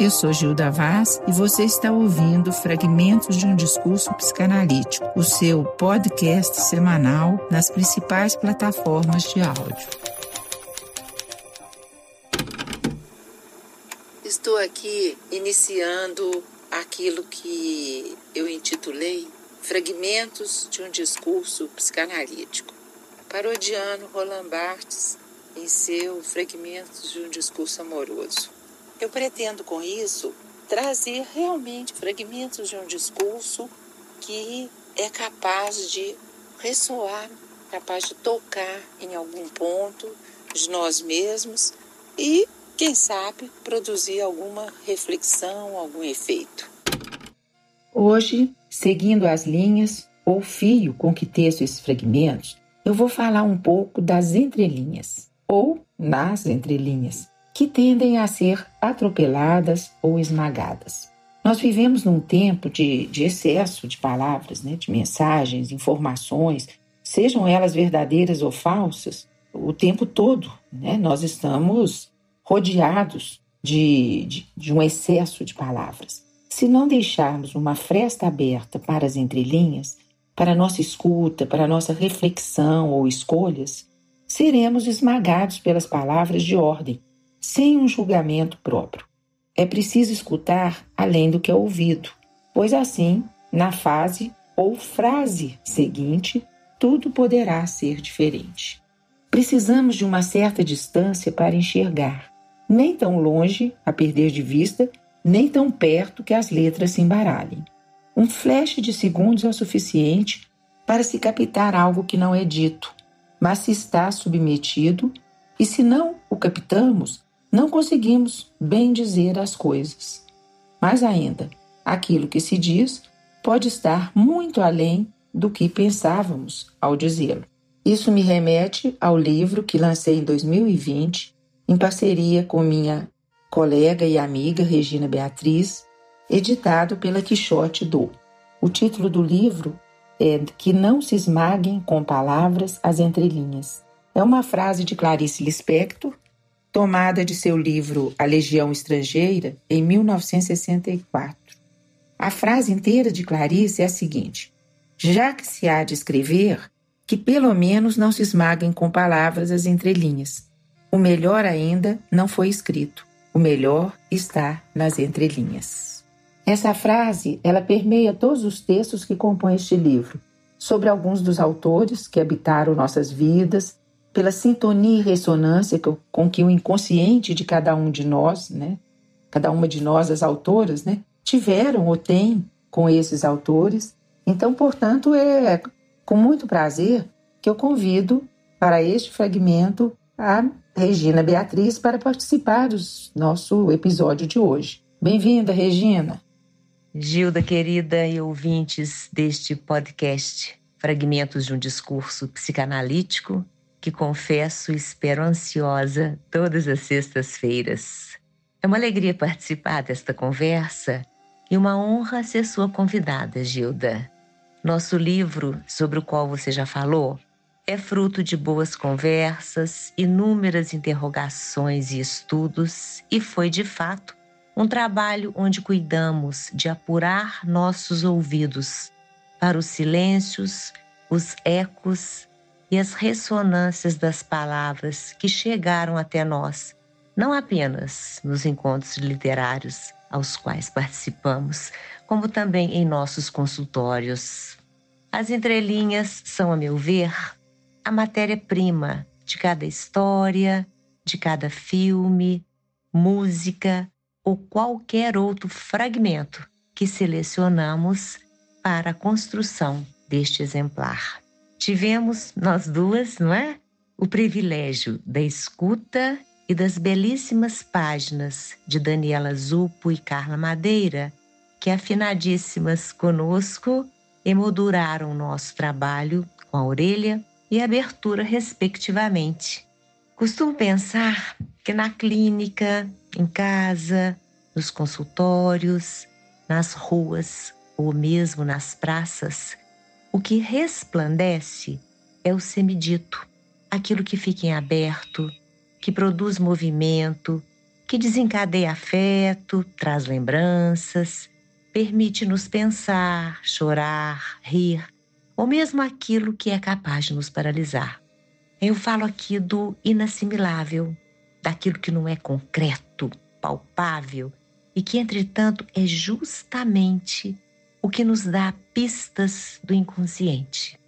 Eu sou Gilda Vaz e você está ouvindo Fragmentos de um Discurso Psicanalítico, o seu podcast semanal nas principais plataformas de áudio. Estou aqui iniciando aquilo que eu intitulei Fragmentos de um Discurso Psicanalítico, parodiando Roland Barthes em seu Fragmentos de um Discurso Amoroso. Eu pretendo com isso trazer realmente fragmentos de um discurso que é capaz de ressoar, capaz de tocar em algum ponto de nós mesmos e, quem sabe, produzir alguma reflexão, algum efeito. Hoje, seguindo as linhas ou fio com que teço esses fragmentos, eu vou falar um pouco das entrelinhas ou nas entrelinhas que tendem a ser atropeladas ou esmagadas. Nós vivemos num tempo de, de excesso de palavras, né, de mensagens, informações, sejam elas verdadeiras ou falsas, o tempo todo. Né, nós estamos rodeados de, de, de um excesso de palavras. Se não deixarmos uma fresta aberta para as entrelinhas, para a nossa escuta, para a nossa reflexão ou escolhas, seremos esmagados pelas palavras de ordem sem um julgamento próprio. É preciso escutar além do que é ouvido, pois assim, na fase ou frase seguinte, tudo poderá ser diferente. Precisamos de uma certa distância para enxergar, nem tão longe a perder de vista, nem tão perto que as letras se embaralhem. Um flash de segundos é o suficiente para se captar algo que não é dito, mas se está submetido, e se não o captamos, não conseguimos bem dizer as coisas. Mais ainda, aquilo que se diz pode estar muito além do que pensávamos ao dizê-lo. Isso me remete ao livro que lancei em 2020, em parceria com minha colega e amiga Regina Beatriz, editado pela Quixote do. O título do livro é Que não se esmaguem com palavras as entrelinhas. É uma frase de Clarice Lispector tomada de seu livro A Legião Estrangeira, em 1964. A frase inteira de Clarice é a seguinte: Já que se há de escrever, que pelo menos não se esmaguem com palavras as entrelinhas. O melhor ainda não foi escrito. O melhor está nas entrelinhas. Essa frase, ela permeia todos os textos que compõem este livro, sobre alguns dos autores que habitaram nossas vidas pela sintonia e ressonância com que o inconsciente de cada um de nós, né, cada uma de nós, as autoras, né, tiveram ou têm com esses autores. Então, portanto, é com muito prazer que eu convido para este fragmento a Regina Beatriz para participar do nosso episódio de hoje. Bem-vinda, Regina. Gilda, querida e ouvintes deste podcast, Fragmentos de um Discurso Psicanalítico, que confesso e espero ansiosa todas as sextas-feiras. É uma alegria participar desta conversa e uma honra ser sua convidada, Gilda. Nosso livro, sobre o qual você já falou, é fruto de boas conversas, inúmeras interrogações e estudos, e foi, de fato, um trabalho onde cuidamos de apurar nossos ouvidos para os silêncios, os ecos e as ressonâncias das palavras que chegaram até nós, não apenas nos encontros literários aos quais participamos, como também em nossos consultórios. As entrelinhas são, a meu ver, a matéria-prima de cada história, de cada filme, música ou qualquer outro fragmento que selecionamos para a construção deste exemplar. Tivemos nós duas, não é? O privilégio da escuta e das belíssimas páginas de Daniela Zupo e Carla Madeira, que afinadíssimas conosco emolduraram nosso trabalho com a orelha e a abertura, respectivamente. Costumo pensar que na clínica, em casa, nos consultórios, nas ruas ou mesmo nas praças, o que resplandece é o semidito, aquilo que fica em aberto, que produz movimento, que desencadeia afeto, traz lembranças, permite-nos pensar, chorar, rir, ou mesmo aquilo que é capaz de nos paralisar. Eu falo aqui do inassimilável, daquilo que não é concreto, palpável e que, entretanto, é justamente o que nos dá pistas do inconsciente,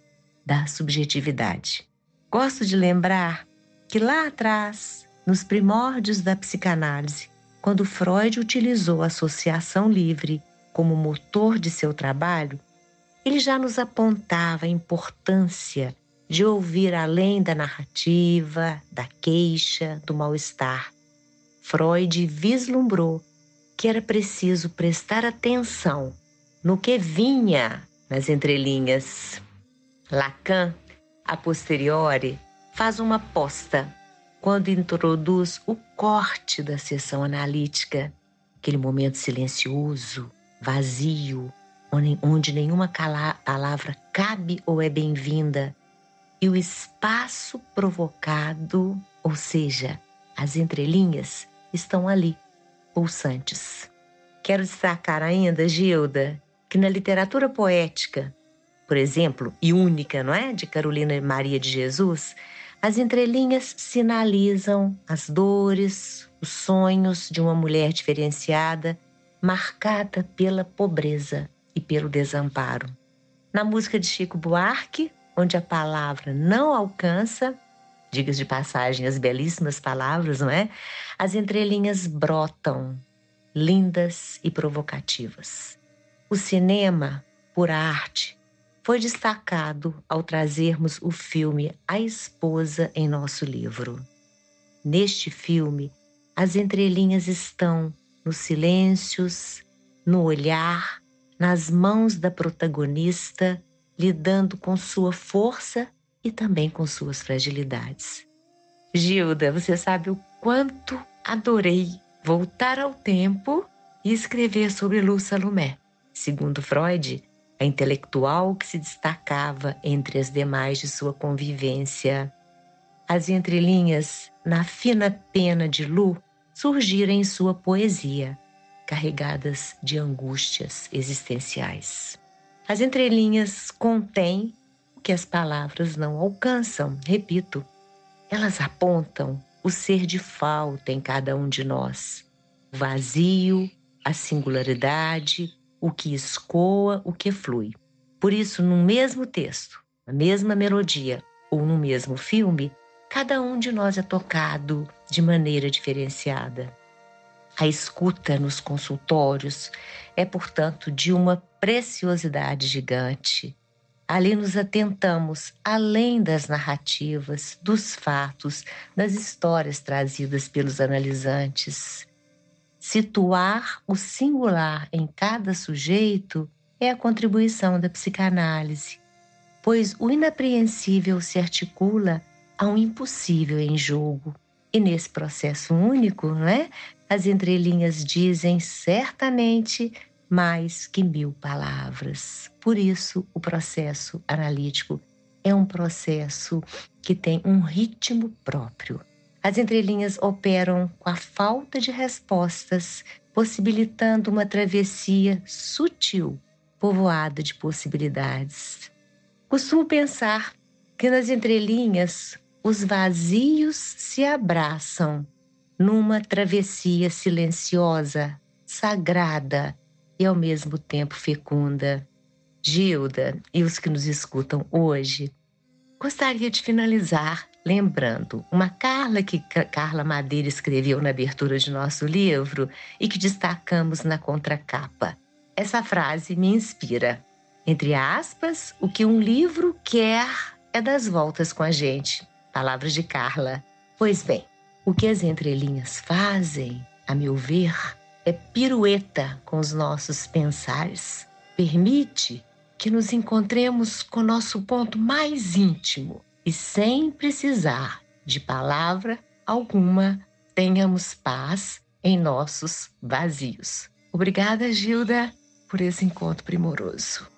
da subjetividade. Gosto de lembrar que lá atrás, nos primórdios da psicanálise, quando Freud utilizou a associação livre como motor de seu trabalho, ele já nos apontava a importância de ouvir além da narrativa, da queixa, do mal-estar. Freud vislumbrou que era preciso prestar atenção no que vinha nas entrelinhas. Lacan, a posteriori, faz uma aposta quando introduz o corte da sessão analítica, aquele momento silencioso, vazio, onde nenhuma palavra cabe ou é bem-vinda, e o espaço provocado, ou seja, as entrelinhas, estão ali, pulsantes. Quero destacar ainda, Gilda, que na literatura poética, por exemplo, e única, não é? De Carolina Maria de Jesus, as entrelinhas sinalizam as dores, os sonhos de uma mulher diferenciada, marcada pela pobreza e pelo desamparo. Na música de Chico Buarque, onde a palavra não alcança, digas de passagem, as belíssimas palavras, não é? As entrelinhas brotam, lindas e provocativas. O cinema, por arte, foi destacado ao trazermos o filme A Esposa em nosso livro. Neste filme, as entrelinhas estão nos silêncios, no olhar, nas mãos da protagonista, lidando com sua força e também com suas fragilidades. Gilda, você sabe o quanto adorei voltar ao tempo e escrever sobre Lu Salomé. Segundo Freud, a intelectual que se destacava entre as demais de sua convivência. As entrelinhas, na fina pena de Lu, surgiram em sua poesia, carregadas de angústias existenciais. As entrelinhas contêm o que as palavras não alcançam, repito, elas apontam o ser de falta em cada um de nós, o vazio, a singularidade, o que escoa, o que flui. Por isso, no mesmo texto, na mesma melodia ou no mesmo filme, cada um de nós é tocado de maneira diferenciada. A escuta nos consultórios é, portanto, de uma preciosidade gigante. Ali nos atentamos além das narrativas, dos fatos, das histórias trazidas pelos analisantes. Situar o singular em cada sujeito é a contribuição da psicanálise, pois o inapreensível se articula a um impossível em jogo. E nesse processo único, não é? as entrelinhas dizem certamente mais que mil palavras. Por isso, o processo analítico é um processo que tem um ritmo próprio. As entrelinhas operam com a falta de respostas, possibilitando uma travessia sutil, povoada de possibilidades. Costumo pensar que nas entrelinhas os vazios se abraçam numa travessia silenciosa, sagrada e ao mesmo tempo fecunda. Gilda e os que nos escutam hoje, gostaria de finalizar lembrando uma Carla que Carla Madeira escreveu na abertura de nosso livro e que destacamos na contracapa. Essa frase me inspira. Entre aspas, o que um livro quer é das voltas com a gente. Palavras de Carla. Pois bem, o que as entrelinhas fazem, a meu ver, é pirueta com os nossos pensares. Permite que nos encontremos com nosso ponto mais íntimo e sem precisar de palavra alguma, tenhamos paz em nossos vazios. Obrigada, Gilda, por esse encontro primoroso.